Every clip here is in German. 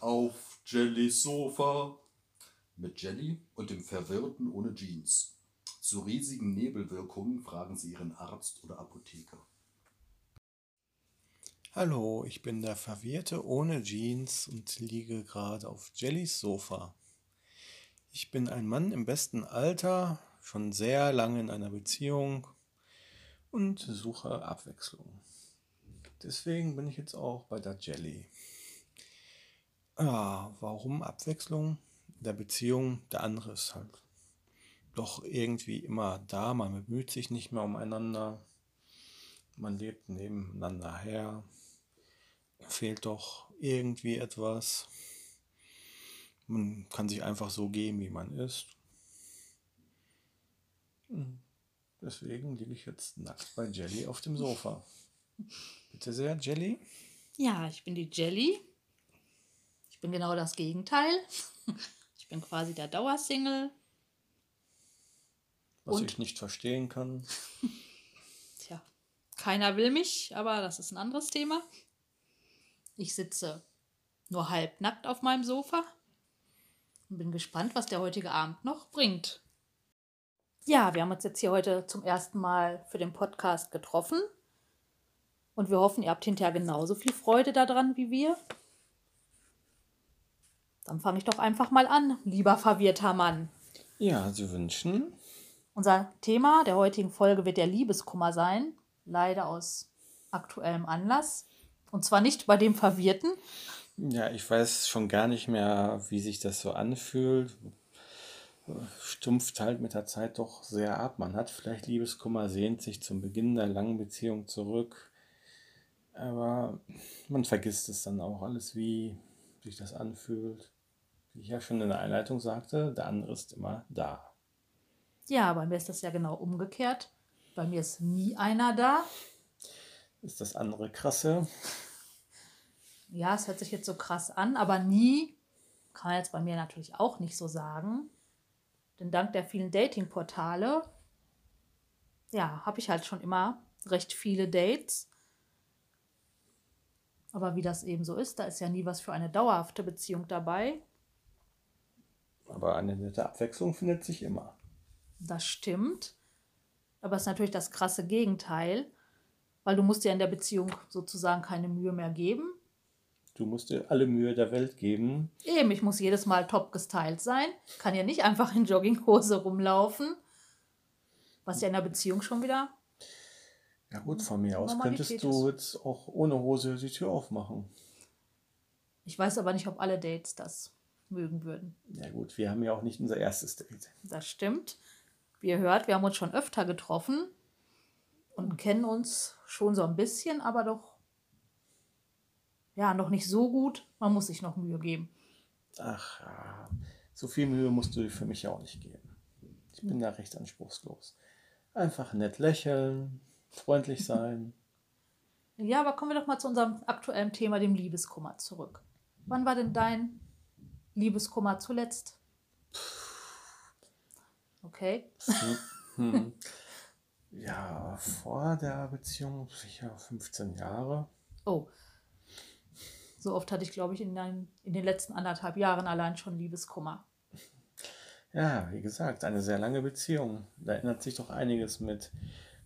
auf Jellys Sofa. Mit Jelly und dem Verwirrten ohne Jeans. Zu riesigen Nebelwirkungen fragen Sie Ihren Arzt oder Apotheker. Hallo, ich bin der Verwirrte ohne Jeans und liege gerade auf Jellys Sofa. Ich bin ein Mann im besten Alter, schon sehr lange in einer Beziehung und suche Abwechslung. Deswegen bin ich jetzt auch bei der Jelly. Ja, warum Abwechslung? Der Beziehung, der andere ist halt doch irgendwie immer da, man bemüht sich nicht mehr umeinander, man lebt nebeneinander her, fehlt doch irgendwie etwas. Man kann sich einfach so geben, wie man ist. Hm. Deswegen liege ich jetzt nackt bei Jelly auf dem Sofa. Bitte sehr, Jelly. Ja, ich bin die Jelly. Ich bin genau das Gegenteil. Ich bin quasi der Dauersingle. Was Und? ich nicht verstehen kann. Tja, keiner will mich, aber das ist ein anderes Thema. Ich sitze nur halbnackt auf meinem Sofa und bin gespannt, was der heutige Abend noch bringt. Ja, wir haben uns jetzt hier heute zum ersten Mal für den Podcast getroffen und wir hoffen, ihr habt hinterher genauso viel Freude daran wie wir. Dann fange ich doch einfach mal an, lieber verwirrter Mann. Ja, Sie wünschen. Unser Thema der heutigen Folge wird der Liebeskummer sein, leider aus aktuellem Anlass. Und zwar nicht bei dem Verwirrten. Ja, ich weiß schon gar nicht mehr, wie sich das so anfühlt. Stumpft halt mit der Zeit doch sehr ab. Man hat vielleicht Liebeskummer, sehnt sich zum Beginn der langen Beziehung zurück. Aber man vergisst es dann auch alles, wie sich das anfühlt. Wie ich ja schon in der Einleitung sagte, der andere ist immer da. Ja, bei mir ist das ja genau umgekehrt. Bei mir ist nie einer da. Ist das andere krasse? Ja, es hört sich jetzt so krass an, aber nie kann man jetzt bei mir natürlich auch nicht so sagen. Denn dank der vielen Dating-Portale, ja, habe ich halt schon immer recht viele Dates. Aber wie das eben so ist, da ist ja nie was für eine dauerhafte Beziehung dabei. Aber eine nette Abwechslung findet sich immer. Das stimmt. Aber es ist natürlich das krasse Gegenteil, weil du musst dir in der Beziehung sozusagen keine Mühe mehr geben. Du musst dir alle Mühe der Welt geben. Eben, ich muss jedes Mal top gestylt sein. Kann ja nicht einfach in Jogginghose rumlaufen. Was ja in der Beziehung schon wieder. Ja gut, von mir aus könntest du jetzt auch ohne Hose die Tür aufmachen. Ich weiß aber nicht, ob alle Dates das mögen würden. Ja gut, wir haben ja auch nicht unser erstes Date. Das stimmt. Wie ihr hört, wir haben uns schon öfter getroffen und kennen uns schon so ein bisschen, aber doch ja noch nicht so gut. Man muss sich noch Mühe geben. Ach, so viel Mühe musst du für mich ja auch nicht geben. Ich bin da recht anspruchslos. Einfach nett lächeln, freundlich sein. Ja, aber kommen wir doch mal zu unserem aktuellen Thema, dem Liebeskummer, zurück. Wann war denn dein Liebeskummer zuletzt? Okay. Hm. Ja, vor der Beziehung sicher 15 Jahre. Oh. So oft hatte ich, glaube ich, in, den- in den letzten anderthalb Jahren allein schon Liebeskummer. Ja, wie gesagt, eine sehr lange Beziehung. Da ändert sich doch einiges mit.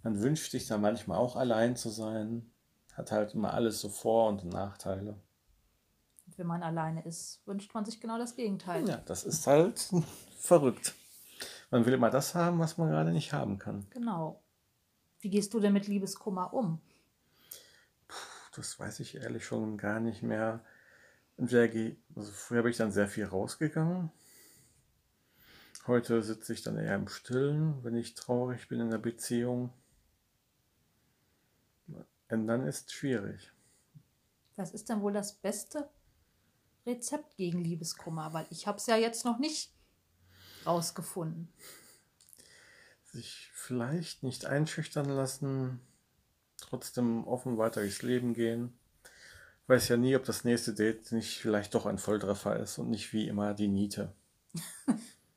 Man wünscht sich da manchmal auch allein zu sein. Hat halt immer alles so Vor- und Nachteile. Wenn man alleine ist, wünscht man sich genau das Gegenteil. Ja, das ist halt verrückt. Man will immer das haben, was man gerade nicht haben kann. Genau. Wie gehst du denn mit Liebeskummer um? Das weiß ich ehrlich schon gar nicht mehr. Entweder also früher bin ich dann sehr viel rausgegangen. Heute sitze ich dann eher im Stillen, wenn ich traurig bin in der Beziehung. Ändern ist schwierig. Was ist denn wohl das beste Rezept gegen Liebeskummer? Weil ich habe es ja jetzt noch nicht rausgefunden. Sich vielleicht nicht einschüchtern lassen, trotzdem offen weiter durchs Leben gehen. Weiß ja nie, ob das nächste Date nicht vielleicht doch ein Volltreffer ist und nicht wie immer die Niete.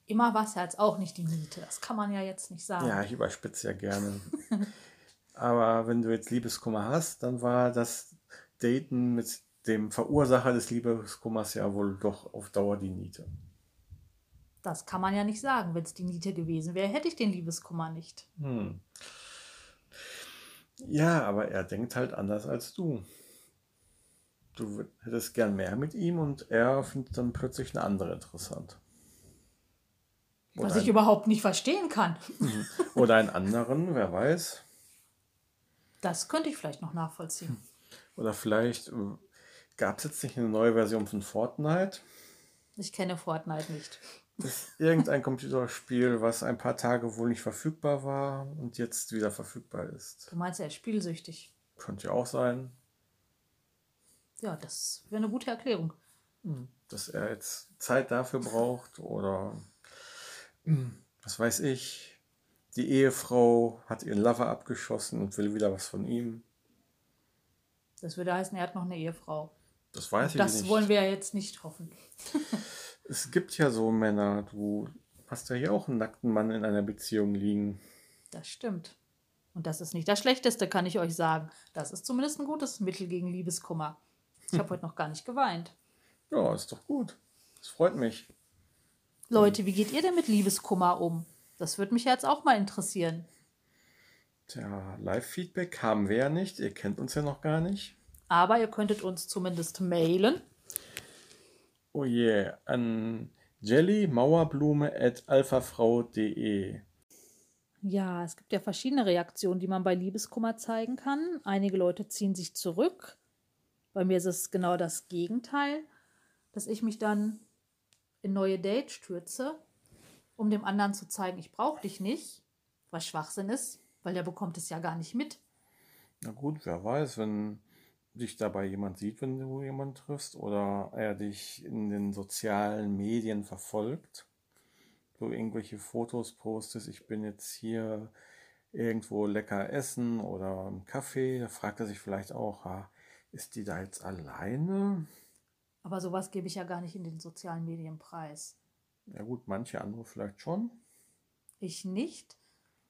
Immer war es ja jetzt auch nicht die Miete. Das kann man ja jetzt nicht sagen. Ja, ich überspitze ja gerne. Aber wenn du jetzt Liebeskummer hast, dann war das Daten mit dem Verursacher des Liebeskummers ja wohl doch auf Dauer die Niete. Das kann man ja nicht sagen. Wenn es die Niete gewesen wäre, hätte ich den Liebeskummer nicht. Hm. Ja, aber er denkt halt anders als du. Du hättest gern mehr mit ihm und er findet dann plötzlich eine andere interessant. Was ich überhaupt nicht verstehen kann. Oder einen anderen, wer weiß. Das könnte ich vielleicht noch nachvollziehen. Oder vielleicht gab es jetzt nicht eine neue Version von Fortnite. Ich kenne Fortnite nicht. Das ist irgendein Computerspiel, was ein paar Tage wohl nicht verfügbar war und jetzt wieder verfügbar ist. Du meinst, er ist spielsüchtig. Könnte ja auch sein. Ja, das wäre eine gute Erklärung. Dass er jetzt Zeit dafür braucht oder was weiß ich. Die Ehefrau hat ihren Lover abgeschossen und will wieder was von ihm. Das würde heißen, er hat noch eine Ehefrau. Das weiß ich Das nicht. wollen wir ja jetzt nicht hoffen. Es gibt ja so Männer, du hast ja hier auch einen nackten Mann in einer Beziehung liegen. Das stimmt. Und das ist nicht das Schlechteste, kann ich euch sagen. Das ist zumindest ein gutes Mittel gegen Liebeskummer. Ich habe heute noch gar nicht geweint. Ja, ist doch gut. Das freut mich. Leute, wie geht ihr denn mit Liebeskummer um? Das würde mich jetzt auch mal interessieren. Tja, Live-Feedback haben wir ja nicht. Ihr kennt uns ja noch gar nicht. Aber ihr könntet uns zumindest mailen. Oh je, an jellymauerblume.alphafrau.de. Ja, es gibt ja verschiedene Reaktionen, die man bei Liebeskummer zeigen kann. Einige Leute ziehen sich zurück. Bei mir ist es genau das Gegenteil, dass ich mich dann in neue Dates stürze, um dem anderen zu zeigen, ich brauche dich nicht, was Schwachsinn ist, weil der bekommt es ja gar nicht mit. Na gut, wer weiß, wenn dich dabei jemand sieht, wenn du jemanden triffst oder er dich in den sozialen Medien verfolgt, du irgendwelche Fotos postest, ich bin jetzt hier irgendwo lecker essen oder im Café, da fragt er sich vielleicht auch, ist die da jetzt alleine? Aber sowas gebe ich ja gar nicht in den sozialen Medien preis. Ja gut, manche andere vielleicht schon. Ich nicht.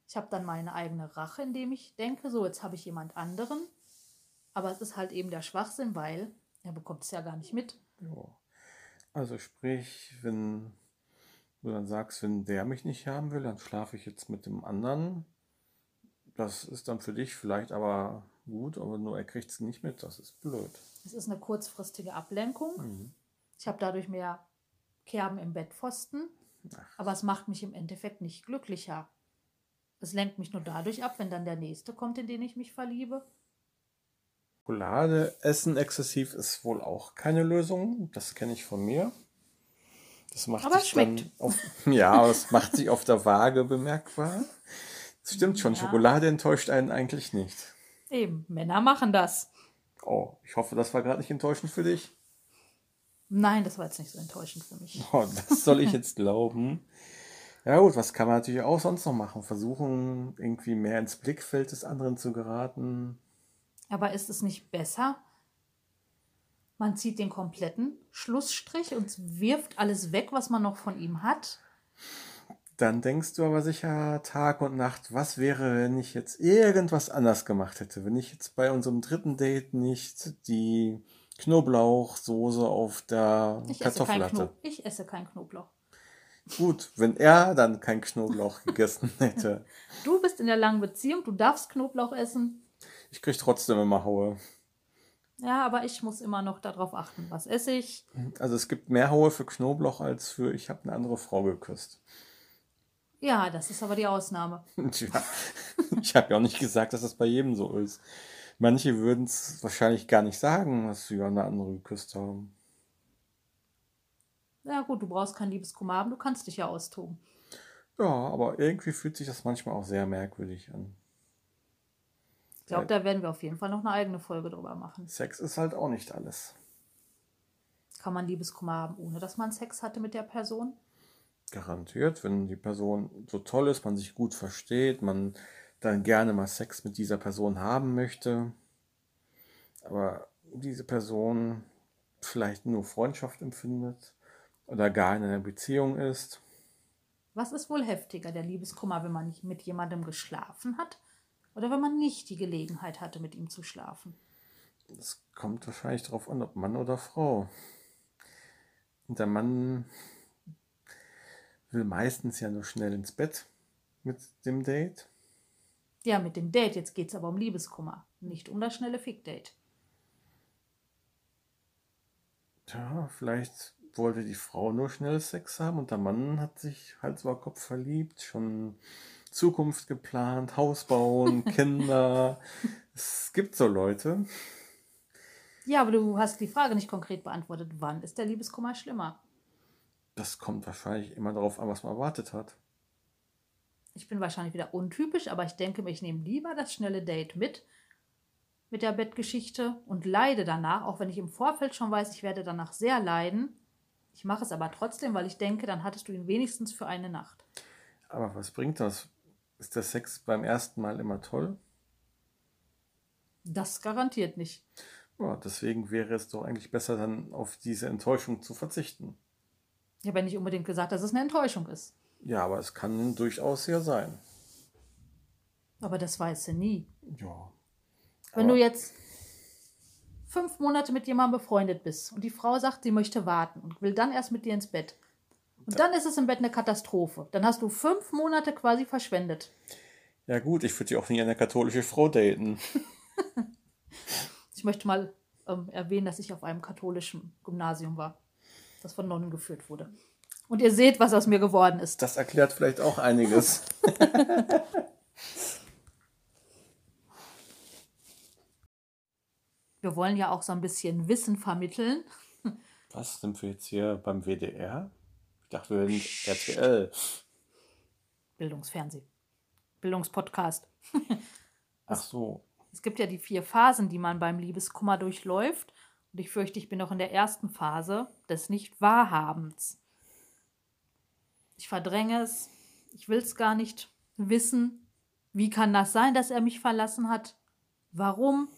Ich habe dann meine eigene Rache, indem ich denke, so, jetzt habe ich jemand anderen. Aber es ist halt eben der Schwachsinn, weil er bekommt es ja gar nicht mit. Ja. Also sprich, wenn du dann sagst, wenn der mich nicht haben will, dann schlafe ich jetzt mit dem anderen. Das ist dann für dich vielleicht aber gut, aber nur er kriegt es nicht mit. Das ist blöd. Es ist eine kurzfristige Ablenkung. Ich habe dadurch mehr Kerben im Bettpfosten, aber es macht mich im Endeffekt nicht glücklicher. Es lenkt mich nur dadurch ab, wenn dann der nächste kommt, in den ich mich verliebe. Schokolade essen exzessiv ist wohl auch keine Lösung. Das kenne ich von mir. Das macht Aber sich schmeckt. dann auf, ja, es macht sich auf der Waage bemerkbar. Das stimmt schon, Ja. Schokolade enttäuscht einen eigentlich nicht. Eben, Männer machen das. Oh, ich hoffe, das war gerade nicht enttäuschend für dich. Nein, das war jetzt nicht so enttäuschend für mich. Oh, das soll ich jetzt glauben. Ja gut, was kann man natürlich auch sonst noch machen? Versuchen, irgendwie mehr ins Blickfeld des anderen zu geraten. Aber ist es nicht besser? Man zieht den kompletten Schlussstrich und wirft alles weg, was man noch von ihm hat. Dann denkst du aber sicher Tag und Nacht, was wäre, wenn ich jetzt irgendwas anders gemacht hätte? Wenn ich jetzt bei unserem dritten Date nicht die Knoblauchsoße auf der Ich Kartoffel hatte. Ich esse kein Knoblauch. Gut, wenn er dann kein Knoblauch gegessen hätte. Du bist in der langen Beziehung, du darfst Knoblauch essen. Ich krieg trotzdem immer Haue. Ja, aber ich muss immer noch darauf achten, was esse ich. Also es gibt mehr Haue für Knoblauch als für ich habe eine andere Frau geküsst. Ja, das ist aber die Ausnahme. Tja, ich habe ja auch nicht gesagt, dass das bei jedem so ist. Manche würden es wahrscheinlich gar nicht sagen, dass sie eine andere geküsst haben. Ja gut, du brauchst kein Liebeskummer haben, du kannst dich ja austoben. Ja, aber irgendwie fühlt sich das manchmal auch sehr merkwürdig an. Ich glaube, da werden wir auf jeden Fall noch eine eigene Folge drüber machen. Sex ist halt auch nicht alles. Kann man Liebeskummer haben, ohne dass man Sex hatte mit der Person? Garantiert, wenn die Person so toll ist, man sich gut versteht, man dann gerne mal Sex mit dieser Person haben möchte, aber diese Person vielleicht nur Freundschaft empfindet oder gar in einer Beziehung ist. Was ist wohl heftiger, der Liebeskummer, wenn man nicht mit jemandem geschlafen hat oder wenn man nicht die Gelegenheit hatte, mit ihm zu schlafen? Es kommt wahrscheinlich darauf an, ob Mann oder Frau. Und der Mann will meistens ja nur schnell ins Bett mit dem Date. Ja, mit dem Date. Jetzt geht es aber um Liebeskummer, nicht um das schnelle Fick-Date. Tja, vielleicht wollte die Frau nur schnell Sex haben und der Mann hat sich Hals über Kopf verliebt, schon Zukunft geplant, Haus bauen, Kinder. Es gibt so Leute. Ja, aber du hast die Frage nicht konkret beantwortet. Wann ist der Liebeskummer schlimmer? Das kommt wahrscheinlich immer darauf an, was man erwartet hat. Ich bin wahrscheinlich wieder untypisch, aber ich denke mir, ich nehme lieber das schnelle Date mit, mit der Bettgeschichte und leide danach, auch wenn ich im Vorfeld schon weiß, ich werde danach sehr leiden. Ich mache es aber trotzdem, weil ich denke, dann hattest du ihn wenigstens für eine Nacht. Aber was bringt das? Ist der Sex beim ersten Mal immer toll? Das garantiert nicht. Ja, deswegen wäre es doch eigentlich besser, dann auf diese Enttäuschung zu verzichten. Ich habe ja nicht unbedingt gesagt, dass es eine Enttäuschung ist. Ja, aber es kann durchaus ja sein. Aber das weißt du nie. Ja. Wenn du jetzt fünf Monate mit jemandem befreundet bist und die Frau sagt, sie möchte warten und will dann erst mit dir ins Bett. Und dann ist es im Bett eine Katastrophe. Dann hast du fünf Monate quasi verschwendet. Ja gut, ich würde ja auch nie eine katholische Frau daten. Ich möchte mal ähm, erwähnen, dass ich auf einem katholischen Gymnasium war, das von Nonnen geführt wurde. Und ihr seht, was aus mir geworden ist. Das erklärt vielleicht auch einiges. Wir wollen ja auch so ein bisschen Wissen vermitteln. Was sind wir jetzt hier beim WDR? Ich dachte, wir sind RTL. Bildungsfernsehen. Bildungspodcast. Ach so. Es gibt ja die vier Phasen, die man beim Liebeskummer durchläuft. Und ich fürchte, ich bin noch in der ersten Phase des Nicht-Wahrhabens. Ich verdränge es. Ich will es gar nicht wissen. Wie kann das sein, dass er mich verlassen hat? Warum?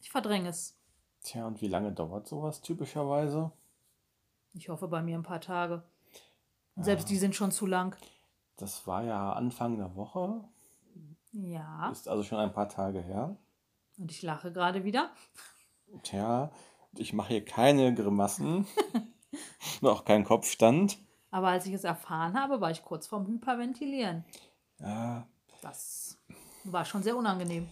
Ich verdränge es. Tja, und wie lange dauert sowas typischerweise? Ich hoffe bei mir ein paar Tage. Selbst die sind schon zu lang. Das war ja Anfang der Woche. Ja. Ist also schon ein paar Tage her. Und ich lache gerade wieder. Tja, ich mache hier keine Grimassen. auch keinen Kopfstand. Aber als ich es erfahren habe, war ich kurz vorm Hyperventilieren. Ja, Das war schon sehr unangenehm.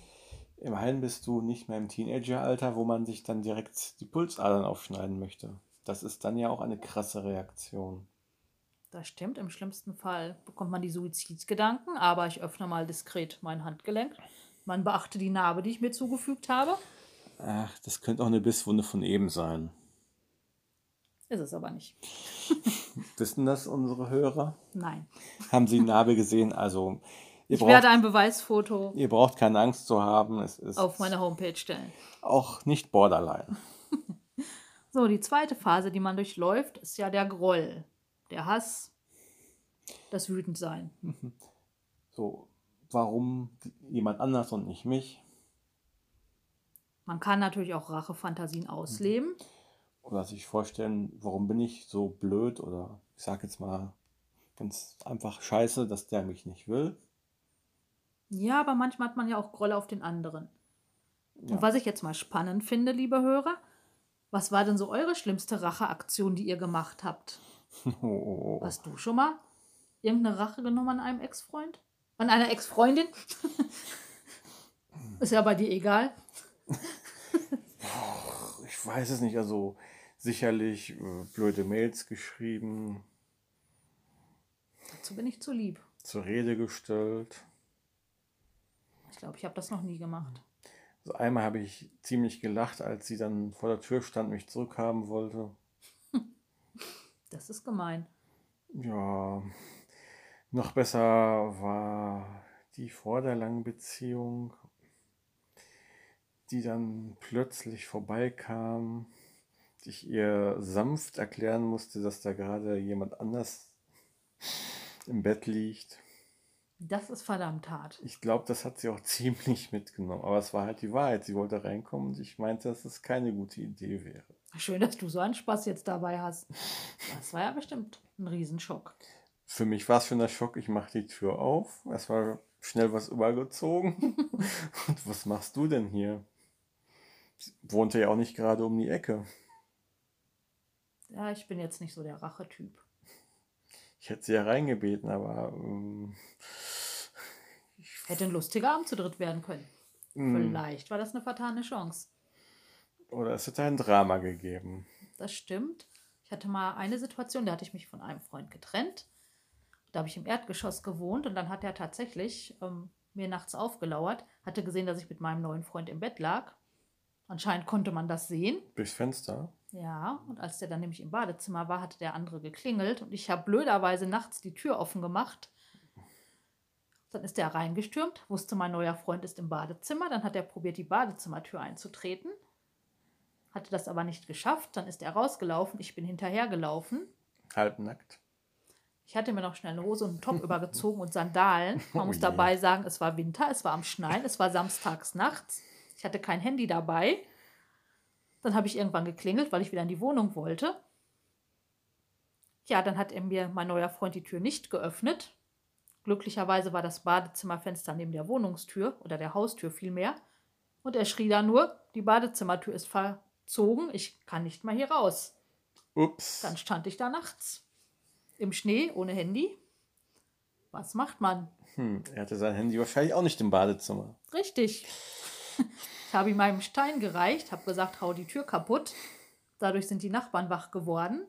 immerhin bist du nicht mehr im Teenageralter, wo man sich dann direkt die Pulsadern aufschneiden möchte. Das ist dann ja auch eine krasse Reaktion. Das stimmt, im schlimmsten Fall bekommt man die Suizidgedanken, aber ich öffne mal diskret mein Handgelenk. Man beachte die Narbe, die ich mir zugefügt habe. Ach, das könnte auch eine Bisswunde von eben sein. Ist es aber nicht. Wissen das unsere Hörer? Nein. Haben sie die Narbe gesehen? Also, ihr Ich braucht, werde ein Beweisfoto ihr braucht keine Angst zu haben. Es ist auf meine Homepage stellen. auch nicht borderline. So, die zweite Phase, die man durchläuft, ist ja der Groll, der Hass, das Wütendsein. So, warum jemand anders und nicht mich? Man kann natürlich auch Rachefantasien ausleben. Oder sich vorstellen, warum bin ich so blöd oder ich sag jetzt mal ganz einfach scheiße, dass der mich nicht will. Ja, aber manchmal hat man ja auch Groll auf den anderen. Ja. Und was ich jetzt mal spannend finde, liebe Hörer, was war denn so eure schlimmste Racheaktion, die ihr gemacht habt? Oh. Hast du schon mal irgendeine Rache genommen an einem Ex-Freund? An einer Ex-Freundin? Ist ja bei dir egal. Ich weiß es nicht, also sicherlich äh, blöde Mails geschrieben, Dazu bin ich zu lieb. zur Rede gestellt. Ich glaube, ich habe das noch nie gemacht. Also einmal habe ich ziemlich gelacht, als sie dann vor der Tür stand und mich zurückhaben wollte. Das ist gemein. Ja, noch besser war die vor der langen Beziehung, die dann plötzlich vorbeikam, ich ihr sanft erklären musste, dass da gerade jemand anders im Bett liegt. Das ist verdammt hart. Ich glaube, das hat sie auch ziemlich mitgenommen, aber es war halt die Wahrheit. Sie wollte reinkommen und ich meinte, dass es keine gute Idee wäre. Schön, dass du so einen Spaß jetzt dabei hast. Das war ja bestimmt ein Riesenschock. Für mich war es schon der Schock, ich mache die Tür auf, erstmal schnell was übergezogen. Und was machst du denn hier? Wohnte ja auch nicht gerade um die Ecke. Ja, ich bin jetzt nicht so der Rachetyp. Ich hätte sie ja reingebeten, aber ähm, Hätte ein lustiger Abend zu dritt werden können. hm, Vielleicht war das eine vertane Chance. Oder es hätte ein Drama gegeben. Das stimmt. Ich hatte mal eine Situation, da hatte ich mich von einem Freund getrennt. Da habe ich im Erdgeschoss gewohnt und dann hat er tatsächlich ähm, mir nachts aufgelauert, hatte gesehen, dass ich mit meinem neuen Freund im Bett lag. Anscheinend konnte man das sehen. Durchs Fenster. Ja, und als der dann nämlich im Badezimmer war, hatte der andere geklingelt und ich habe blöderweise nachts die Tür offen gemacht. Dann ist der reingestürmt, wusste, mein neuer Freund ist im Badezimmer. Dann hat er probiert, die Badezimmertür einzutreten. Hatte das aber nicht geschafft. Dann ist er rausgelaufen. Ich bin hinterhergelaufen. Halbnackt. Ich hatte mir noch schnell eine Hose und einen Top übergezogen und Sandalen. Man Oh muss je. dabei sagen, es war Winter, es war am Schneien, es war samstags nachts. Ich hatte kein Handy dabei. Dann habe ich irgendwann geklingelt, weil ich wieder in die Wohnung wollte. Ja, dann hat er mir, mein neuer Freund, die Tür nicht geöffnet. Glücklicherweise war das Badezimmerfenster neben der Wohnungstür oder der Haustür vielmehr. Und er schrie da nur, die Badezimmertür ist verzogen, ich kann nicht mal hier raus. Ups. Dann stand ich da nachts. Im Schnee, ohne Handy. Was macht man? Hm, er hatte sein Handy wahrscheinlich auch nicht im Badezimmer. Richtig. Ich habe ihm meinen Stein gereicht, habe gesagt, hau die Tür kaputt. Dadurch sind die Nachbarn wach geworden.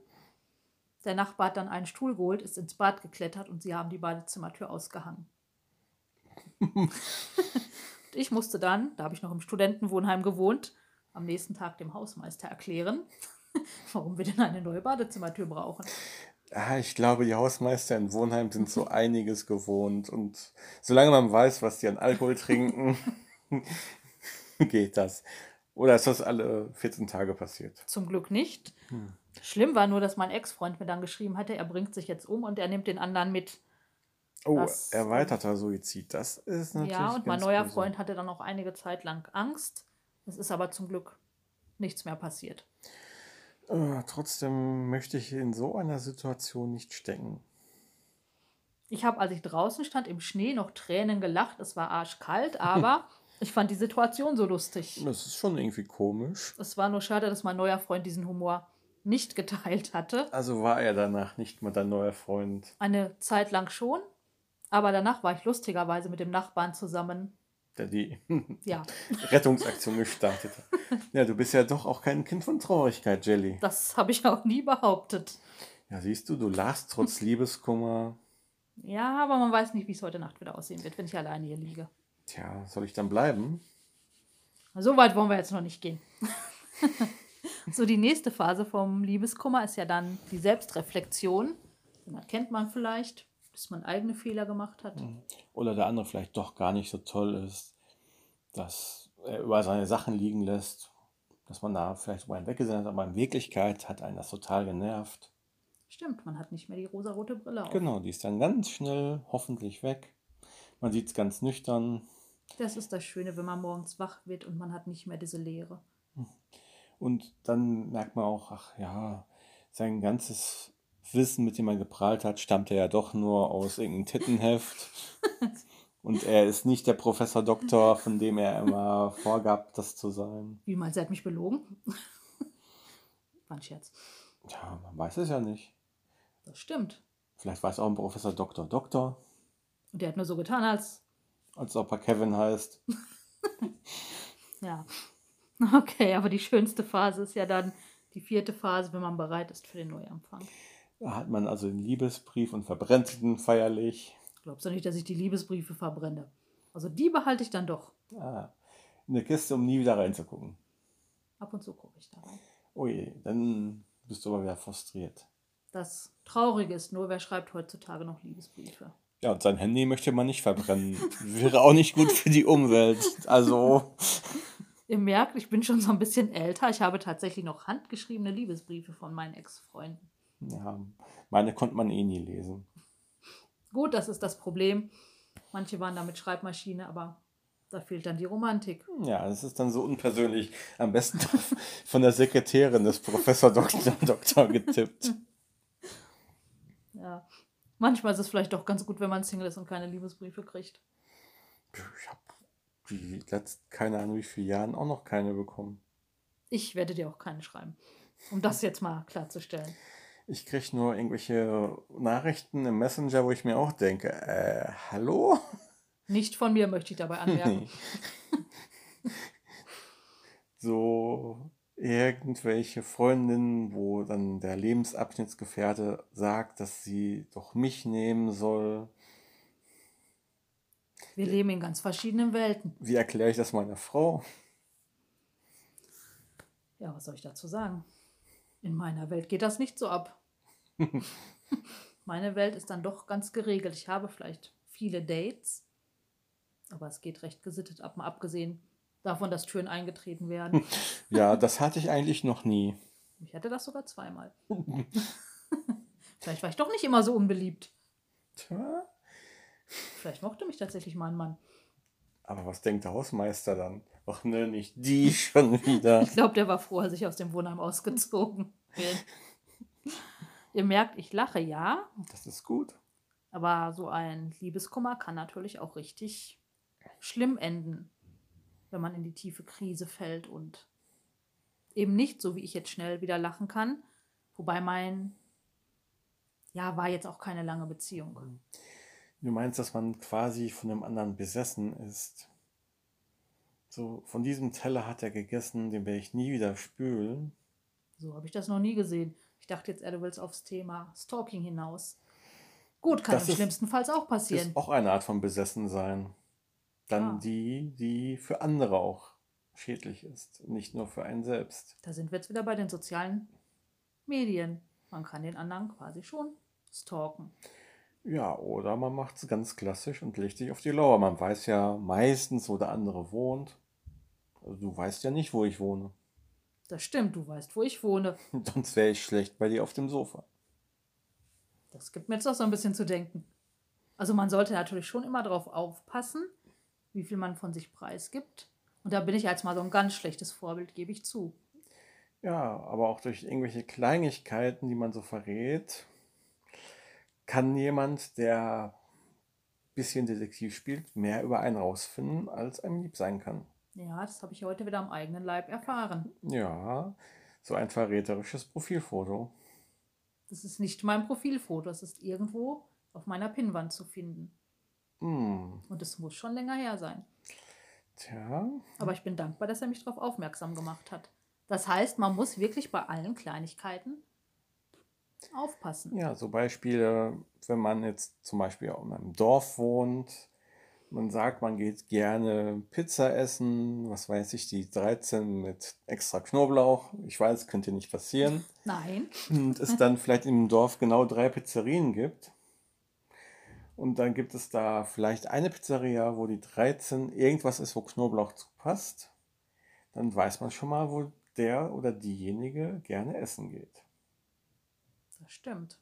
Der Nachbar hat dann einen Stuhl geholt, ist ins Bad geklettert und sie haben die Badezimmertür ausgehangen. Ich musste dann, da habe ich noch im Studentenwohnheim gewohnt, am nächsten Tag dem Hausmeister erklären, warum wir denn eine neue Badezimmertür brauchen. Ah, ich glaube, die Hausmeister in Wohnheim sind so einiges gewohnt. Und solange man weiß, was die an Alkohol trinken, geht das. Oder ist das alle 14 Tage passiert? Zum Glück nicht. Schlimm war nur, dass mein Ex-Freund mir dann geschrieben hatte, er bringt sich jetzt um und er nimmt den anderen mit. Oh, Das- erweiterter Suizid. Das ist natürlich. ja, und mein neuer böse. Freund hatte dann auch einige Zeit lang Angst. Es ist aber zum Glück nichts mehr passiert. Äh, trotzdem möchte ich in so einer Situation nicht stecken. Ich habe, als ich draußen stand, im Schnee noch Tränen gelacht. Es war arschkalt, aber ich fand die Situation so lustig. Das ist schon irgendwie komisch. Es war nur schade, dass mein neuer Freund diesen Humor nicht geteilt hatte. Also war er danach nicht mehr dein neuer Freund. Eine Zeit lang schon, aber danach war ich lustigerweise mit dem Nachbarn zusammen. Der die Ja, Rettungsaktion gestartet hat. Ja, du bist ja doch auch kein Kind von Traurigkeit, Jelly. das habe ich auch nie behauptet. Ja, siehst du, du lachst trotz Liebeskummer. Ja, aber man weiß nicht, wie es heute Nacht wieder aussehen wird, wenn ich alleine hier liege. Tja, soll ich dann bleiben? So weit wollen wir jetzt noch nicht gehen. so, die nächste Phase vom Liebeskummer ist ja dann die Selbstreflexion. Das kennt man vielleicht, dass man eigene Fehler gemacht hat. Oder der andere vielleicht doch gar nicht so toll ist, dass er über seine Sachen liegen lässt, dass man da vielleicht über einen weggesehen hat, aber in Wirklichkeit hat einen das total genervt. Stimmt, man hat nicht mehr die rosarote Brille auf. Genau, die ist dann ganz schnell hoffentlich weg. Man sieht es ganz nüchtern. Das ist das Schöne, wenn man morgens wach wird und man hat nicht mehr diese Leere. Und dann merkt man auch, ach ja, sein ganzes Wissen, mit dem er geprahlt hat, stammte ja doch nur aus irgendeinem Tittenheft. Und er ist nicht der Professor Doktor, von dem er immer vorgab, das zu sein. Wie meinst du, er hat mich belogen? War ein Scherz. Ja, man weiß es ja nicht. Das stimmt. Vielleicht war es auch ein Professor Doktor Doktor, Und der hat nur so getan, als als ob er Kevin heißt. Ja. Okay, aber die schönste Phase ist ja dann die vierte Phase, wenn man bereit ist für den Neuanfang. Da hat man also den Liebesbrief und verbrennt ihn feierlich. Glaubst du nicht, dass ich die Liebesbriefe verbrenne? Also die behalte ich dann doch. Ah, in der Kiste, um nie wieder reinzugucken. Ab und zu gucke ich da rein. Oh je, dann bist du aber wieder frustriert. Das Traurige ist nur, wer schreibt heutzutage noch Liebesbriefe? Ja, und sein Handy möchte man nicht verbrennen. Wäre auch nicht gut für die Umwelt. Also, Ihr merkt, ich bin schon so ein bisschen älter. Ich habe tatsächlich noch handgeschriebene Liebesbriefe von meinen Ex-Freunden. Ja, meine konnte man eh nie lesen. Gut, das ist das Problem. Manche waren da mit Schreibmaschine, aber da fehlt dann die Romantik. Ja, das ist dann so unpersönlich. Am besten von der Sekretärin des Professor Doktor, Doktor getippt. Ja. Manchmal ist es vielleicht doch ganz gut, wenn man Single ist und keine Liebesbriefe kriegt. Ich habe die letzten, keine Ahnung wie viele Jahren, auch noch keine bekommen. Ich werde dir auch keine schreiben. Um das jetzt mal klarzustellen. Ich kriege nur irgendwelche Nachrichten im Messenger, wo ich mir auch denke, äh, hallo? Nicht von mir möchte ich dabei anmerken. so irgendwelche Freundinnen, wo dann der Lebensabschnittsgefährte sagt, dass sie doch mich nehmen soll. Wir leben in ganz verschiedenen Welten. Wie erkläre ich das meiner Frau? Ja, was soll ich dazu sagen? In meiner Welt geht das nicht so ab. Meine Welt ist dann doch ganz geregelt. Ich habe vielleicht viele Dates, aber es geht recht gesittet ab, mal abgesehen davon, dass Türen eingetreten werden. Ja, das hatte ich eigentlich noch nie. Ich hatte das sogar zweimal. vielleicht war ich doch nicht immer so unbeliebt. Tja. Vielleicht mochte mich tatsächlich mein Mann. Aber was denkt der Hausmeister dann? Ach ne, nicht die schon wieder. Ich glaube, der war froh, als ich aus dem Wohnheim ausgezogen bin. Ihr merkt, ich lache, ja. Das ist gut. Aber so ein Liebeskummer kann natürlich auch richtig schlimm enden, wenn man in die tiefe Krise fällt und eben nicht so, wie ich jetzt schnell wieder lachen kann. Wobei mein, ja, war jetzt auch keine lange Beziehung. Du meinst, dass man quasi von dem anderen besessen ist? So, von diesem Teller hat er gegessen, den werde ich nie wieder spülen. So habe ich das noch nie gesehen. Ich dachte jetzt, du willst aufs Thema Stalking hinaus. Gut, kann Das im schlimmsten Fall auch passieren. Ist auch eine Art von Besessensein. Dann Ah. die, die für andere auch schädlich ist, nicht nur für einen selbst. Da sind wir jetzt wieder bei den sozialen Medien. Man kann den anderen quasi schon stalken. Ja, oder man macht es ganz klassisch und legt sich auf die Lauer. Man weiß ja meistens, wo der andere wohnt. Also du weißt ja nicht, wo ich wohne. Das stimmt, du weißt, wo ich wohne. Sonst wäre ich schlecht bei dir auf dem Sofa. Das gibt mir jetzt auch so ein bisschen zu denken. Also man sollte natürlich schon immer darauf aufpassen, wie viel man von sich preisgibt. Und da bin ich jetzt mal so ein ganz schlechtes Vorbild, gebe ich zu. Ja, aber auch durch irgendwelche Kleinigkeiten, die man so verrät, kann jemand, der ein bisschen Detektiv spielt, mehr über einen rausfinden, als einem lieb sein kann. Ja, das habe ich heute wieder am eigenen Leib erfahren. Ja, so ein verräterisches Profilfoto. Das ist nicht mein Profilfoto, das ist irgendwo auf meiner Pinnwand zu finden. Hm, Und es muss schon länger her sein. tja, Aber ich bin dankbar, dass er mich darauf aufmerksam gemacht hat. Das heißt, man muss wirklich bei allen Kleinigkeiten aufpassen. ja, so Beispiele, wenn man jetzt zum Beispiel auch in einem Dorf wohnt, man sagt, man geht gerne Pizza essen, was weiß ich, die 13 mit extra Knoblauch. Ich weiß, könnte nicht passieren. Nein, und es dann vielleicht im Dorf genau drei Pizzerien gibt. Und dann gibt es da vielleicht eine Pizzeria, wo die 13 irgendwas ist, wo Knoblauch zu passt. Dann weiß man schon mal, wo der oder diejenige gerne essen geht. Das stimmt.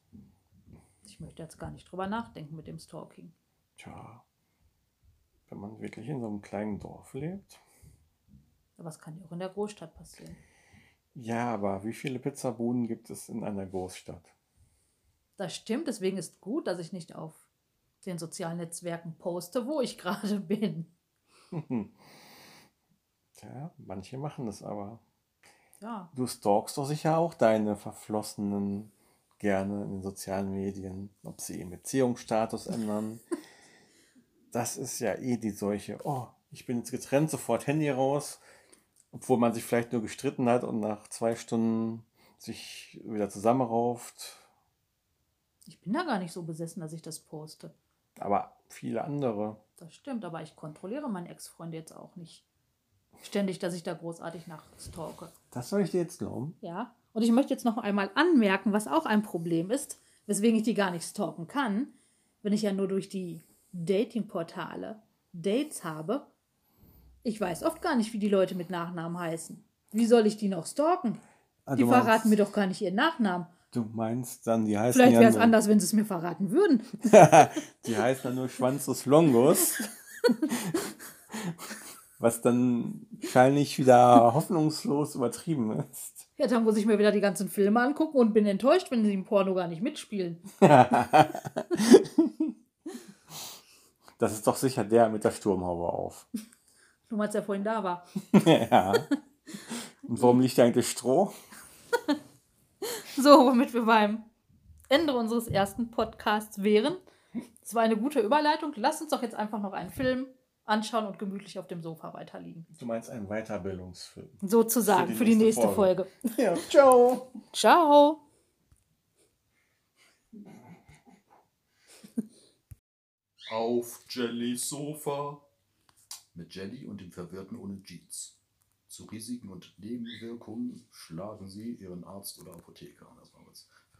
Ich möchte jetzt gar nicht drüber nachdenken mit dem Stalking. Tja, wenn man wirklich in so einem kleinen Dorf lebt. Aber es kann ja auch in der Großstadt passieren. Ja, aber wie viele Pizzabuden gibt es in einer Großstadt? Das stimmt, deswegen ist gut, dass ich nicht auf den sozialen Netzwerken poste, wo ich gerade bin. Tja, manche machen das aber. Ja, Du stalkst doch sicher auch deine Verflossenen gerne in den sozialen Medien, ob sie ihren Beziehungsstatus ändern. Das ist ja eh die Seuche. Oh, ich bin jetzt getrennt, sofort Handy raus, obwohl man sich vielleicht nur gestritten hat und nach zwei Stunden sich wieder zusammenrauft. ich bin da gar nicht so besessen, dass ich das poste. Aber viele andere. Das stimmt, aber ich kontrolliere meine Ex-Freunde jetzt auch nicht. Ständig, dass ich da großartig nachstalke. Das soll ich dir jetzt glauben? Ja, und ich möchte jetzt noch einmal anmerken, was auch ein Problem ist, weswegen ich die gar nicht stalken kann, wenn ich ja nur durch die Dating-Portale Dates habe. Ich weiß oft gar nicht, wie die Leute mit Nachnamen heißen. Wie soll ich die noch stalken? Ah, Die meinst- verraten mir doch gar nicht ihren Nachnamen. Du meinst dann, die heißen Vielleicht wäre es anders, wenn sie es mir verraten würden. Die heißen dann nur Schwanzus longus. Was dann wahrscheinlich wieder hoffnungslos übertrieben ist. Ja, dann muss ich mir wieder die ganzen Filme angucken und bin enttäuscht, wenn sie im Porno gar nicht mitspielen. Das ist doch sicher der mit der Sturmhaube auf. Nur als er vorhin da war. ja. Und warum liegt da eigentlich Stroh? So, womit wir beim Ende unseres ersten Podcasts wären. Es war eine gute Überleitung. Lass uns doch jetzt einfach noch einen Film anschauen und gemütlich auf dem Sofa weiterliegen. Du meinst einen Weiterbildungsfilm. Sozusagen für die, nächste, Folge. Ja, ciao. Ciao. Auf Jellys Sofa. Mit Jelly und dem Verwirrten ohne Jeans. Zu Risiken und Nebenwirkungen schlagen Sie Ihren Arzt oder Apotheker. Das war